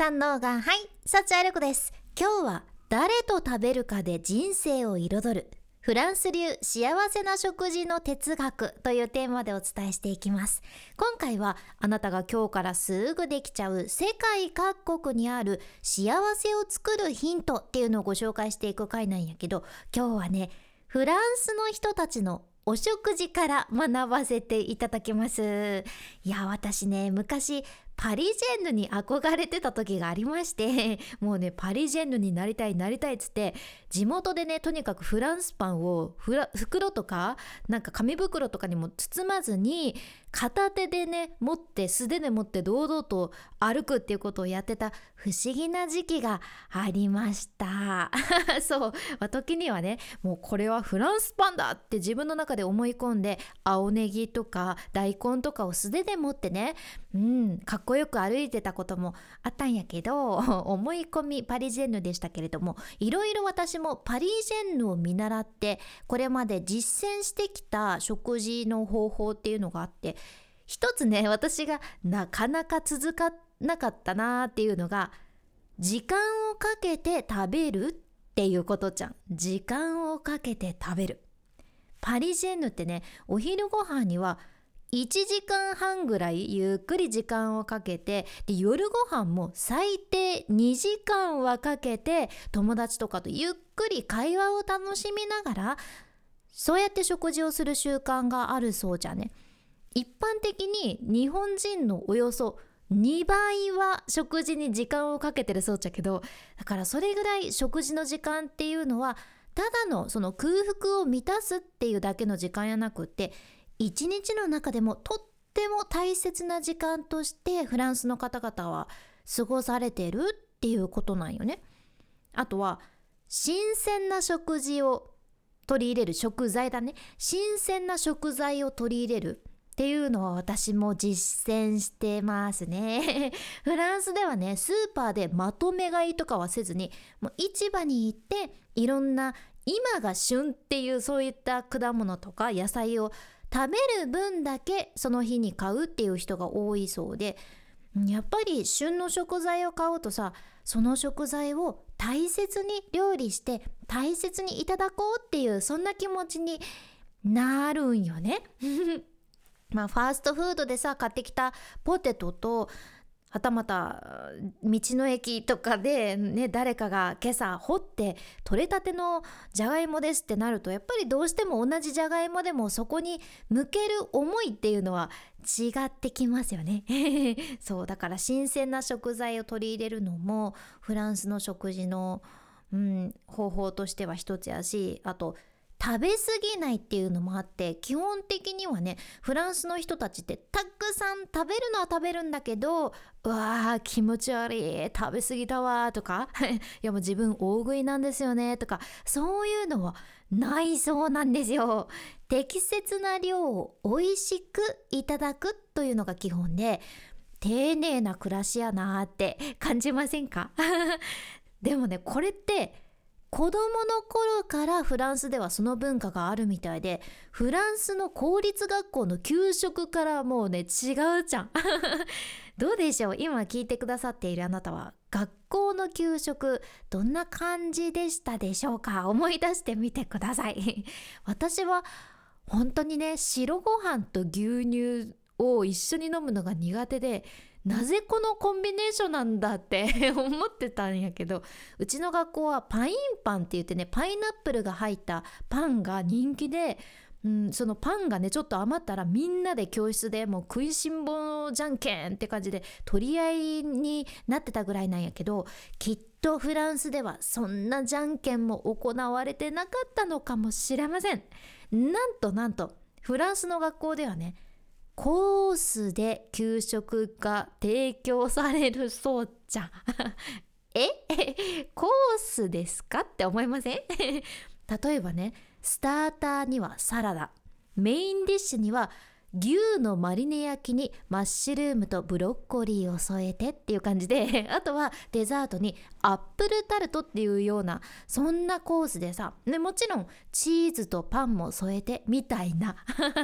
三能がはい幸あれ子です。今日は誰と食べるかで人生を彩るフランス流幸せな食事の哲学というテーマでお伝えしていきます。今回はあなたが今日からすぐできちゃう世界各国にある幸せを作るヒントっていうのをご紹介していく回なんやけど今日はねフランスの人たちのお食事から学ばせていただきます。いや私ね昔パリジェンヌに憧れてた時がありまして もうねパリジェンヌになりたいなりたいっつって地元でねとにかくフランスパンを袋とかなんか紙袋とかにも包まずに片手でね持って素手で持って堂々と歩くっていうことをやってた不思議な時期がありました。そう、まあ、時にはねもうこれはフランスパンだって自分の中で思い込んで青ネギとか大根とかを素手で持ってねうんかっこよく歩いてたこともあったんやけど 思い込みパリジェンヌでしたけれどもいろいろ私もパリジェンヌを見習ってこれまで実践してきた食事の方法っていうのがあって一つね私がなかなか続かなかったなーっていうのが時間をかけて食べるっていうことじゃん。時間をかけて食べる。パリジェンヌってねお昼ご飯には1時間半ぐらいゆっくり時間をかけてで夜ご飯も最低2時間はかけて友達とかとゆっくり会話を楽しみながらそうやって食事をする習慣があるそうじゃね。一般的に日本人のおよそ2倍は食事に時間をかけてるそうじゃけどだからそれぐらい食事の時間っていうのはただのその空腹を満たすっていうだけの時間やなくって一日の中でもとっても大切な時間としてフランスの方々は過ごされてるっていうことなんよね。あとは新鮮な食事を取り入れる食材だね新鮮な食材を取り入れるっていうのは私も実践してますね。フランスではね、スーパーでまとめ買いとかはせずに、もう市場に行っていろんな今が旬っていうそういった果物とか野菜を食べる分だけその日に買うっていう人が多いそうで、やっぱり旬の食材を買うとさ、その食材を大切に料理して大切にいただこうっていうそんな気持ちになるんよね。まあファーストフードでさ買ってきたポテトとはたまた道の駅とかでね誰かが今朝掘って取れたてのじゃがいもですってなるとやっぱりどうしても同じじゃがいもでもそこに向ける思いっていうのは違ってきますよね。そうだから新鮮な食材を取り入れるのもフランスの食事の、うん、方法としては一つやしあと食べ過ぎないっていうのもあって基本的にはねフランスの人たちってたくさん食べるのは食べるんだけどうわー気持ち悪い食べ過ぎたわとか いやもう自分大食いなんですよねとかそういうのはないそうなんですよ。適切な量を美味しくいただくというのが基本で丁寧な暮らしやなーって感じませんか？でもねこれって子供の頃からフランスではその文化があるみたいでフランスの公立学校の給食からもうね違うじゃん。どうでしょう？今聞いてくださっているあなたは学校の給食どんな感じでしたでしょうか？思い出してみてください。私は本当にね白ご飯と牛乳を一緒に飲むのが苦手でなぜこのコンビネーションなんだって 思ってたんやけどうちの学校はパインパンって言ってねパイナップルが入ったパンが人気でうん、そのパンがねちょっと余ったらみんなで教室でもう食いしん坊じゃんけんって感じで取り合いになってたぐらいなんやけどきっとフランスではそんなじゃんけんも行われてなかったのかもしれません。なんとなんとフランスの学校ではねコースで給食が提供されるそうじゃん。え？コースですかって思いません？例えばねスターターにはサラダ。メインディッシュには牛のマリネ焼きにマッシュルームとブロッコリーを添えてっていう感じで あとはデザートにアップルタルトっていうようなそんなコースでさでもちろんチーズとパンも添えてみたいな。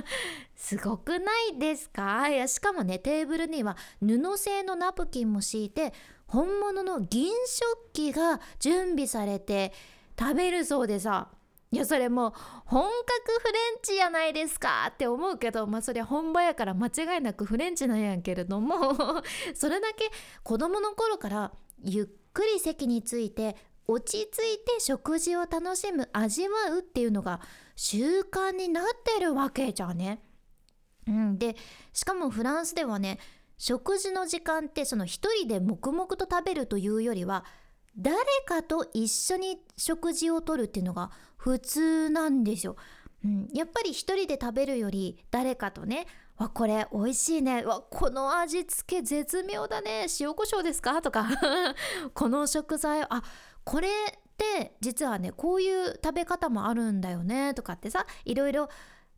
すごくないですか？いやしかもねテーブルには布製のナプキンも敷いて本物の銀食器が準備されて食べるそうでさ。いやそれもう本格フレンチやないですかって思うけどまあそりゃ本場やから間違いなくフレンチなんやけれども それだけ子供の頃からゆっくり席について落ち着いて食事を楽しむ味わうっていうのが習慣になってるわけじゃね。うん、でしかもフランスではね食事の時間ってその一人で黙々と食べるというよりは誰かと一緒に食事をとるっていうのが普通なんですよ。うん、やっぱり一人で食べるより誰かとね「わこれ美味しいねわこの味付け絶妙だね塩コショウですか?」とか この食材あこれって実はねこういう食べ方もあるんだよねとかってさいろいろ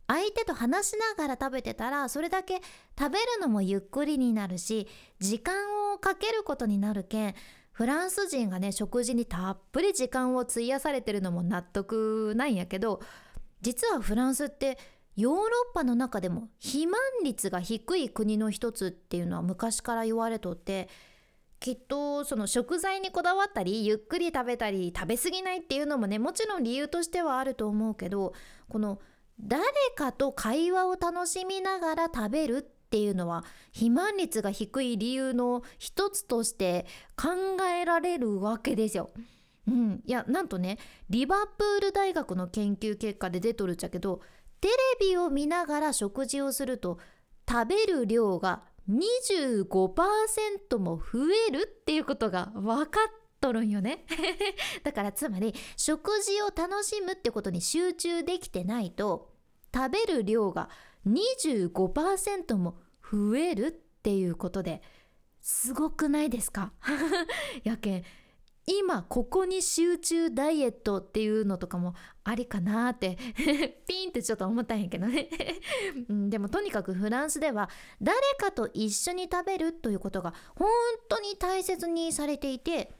相手と話しながら食べてたらそれだけ食べるのもゆっくりになるし時間をかけることになるけんフランス人がね食事にたっぷり時間を費やされてるのも納得なんやけど実はフランスってヨーロッパの中でも肥満率が低い国の一つっていうのは昔から言われとってきっとその食材にこだわったりゆっくり食べたり食べ過ぎないっていうのもねもちろん理由としてはあると思うけどこの誰かと会話を楽しみながら食べるってていうのは肥満率が低い理由の一つとして考えられるわけですよ。うん、いやなんとねリバプール大学の研究結果で出とるっちゃけどテレビを見ながら食事をすると食べる量が25%も増えるっていうことが分かっとるんよね だからつまり食事を楽しむってことに集中できてないと食べる量が25%も増えるっていうことですごくないですか？やけん今ここに集中ダイエットっていうのとかもありかなって ピンってちょっと思ったんやけどね。でもとにかくフランスでは誰かと一緒に食べるということが本当に大切にされていて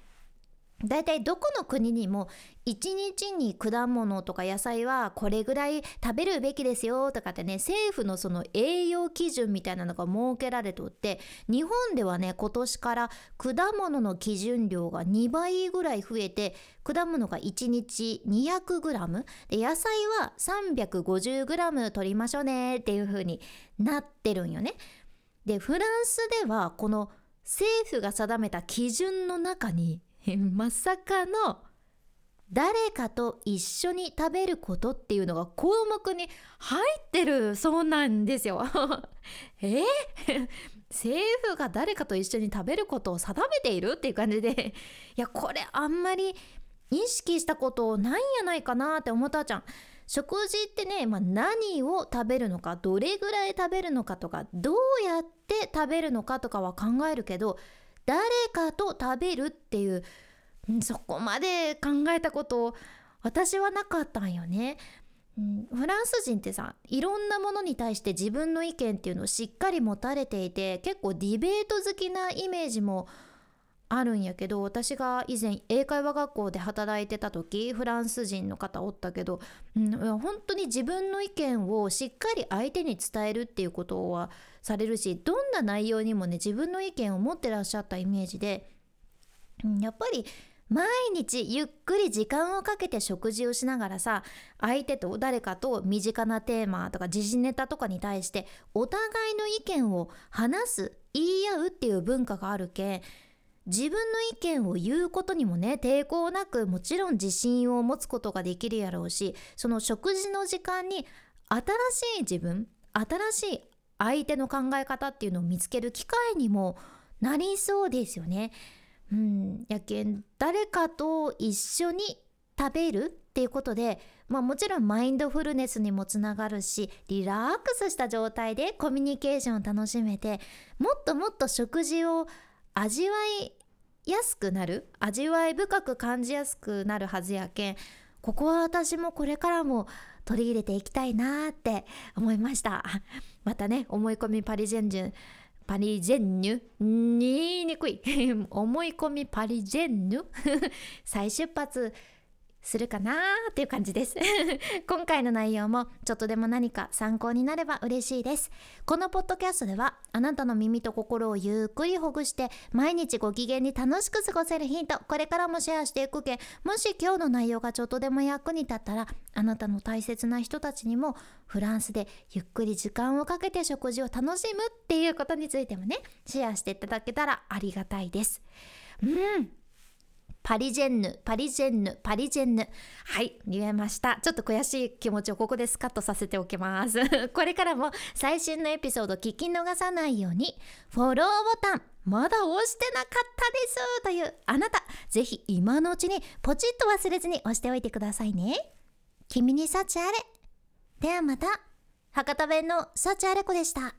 大体どこの国にも1日に果物とか野菜はこれぐらい食べるべきですよとかってね政府のその栄養基準みたいなのが設けられとって日本ではね今年から果物の基準量が2倍ぐらい増えて果物が1日 200g で野菜は 350g 取りましょうねっていう風になってるんよね。でフランスではこの政府が定めた基準の中にまさかの誰かと一緒に食べることっていうのが項目に入ってるそうなんですよ。え？政府が誰かと一緒に食べることを定めているっていう感じで いやこれあんまり意識したことないんやないかなって思ったじゃん。食事ってね、まあ、何を食べるのかどれぐらい食べるのかとかどうやって食べるのかとかは考えるけど誰かと食べるっていうそこまで考えたこと私はなかったんよね。フランス人ってさいろんなものに対して自分の意見っていうのをしっかり持たれていて結構ディベート好きなイメージもあるんやけど私が以前英会話学校で働いてた時フランス人の方おったけど、うん、本当に自分の意見をしっかり相手に伝えるっていうことはされるしどんな内容にもね自分の意見を持ってらっしゃったイメージで、うん、やっぱり毎日ゆっくり時間をかけて食事をしながらさ相手と誰かと身近なテーマとか時事ネタとかに対してお互いの意見を話す言い合うっていう文化があるけん自分の意見を言うことにもね抵抗なくもちろん自信を持つことができるやろうしその食事の時間に新しい自分新しい相手の考え方っていうのを見つける機会にもなりそうですよね。うん、やけん誰かと一緒に食べるっていうことで、まあ、もちろんマインドフルネスにもつながるしリラックスした状態でコミュニケーションを楽しめてもっともっと食事を味わいやすくなる味わい深く感じやすくなるはずやけんここは私もこれからも取り入れていきたいなって思いました。またね思い込みパリジェンジュンパリジェンヌ言いにくい。思い込みパリジェンヌ 再出発するかなーっていう感じです。今回の内容もちょっとでも何か参考になれば嬉しいです。このポッドキャストではあなたの耳と心をゆっくりほぐして毎日ご機嫌に楽しく過ごせるヒントこれからもシェアしていくけもし今日の内容がちょっとでも役に立ったらあなたの大切な人たちにもフランスでゆっくり時間をかけて食事を楽しむっていうことについてもねシェアしていただけたらありがたいです。うん。パリジェンヌ、パリジェンヌ、パリジェンヌ。はい、言えました。ちょっと悔しい気持ちをここでスカッとさせておきます。これからも最新のエピソード聞き逃さないように、フォローボタン、まだ押してなかったですというあなた、ぜひ今のうちにポチッと忘れずに押しておいてくださいね。君に幸あれ。ではまた。博多弁の幸あれ子でした。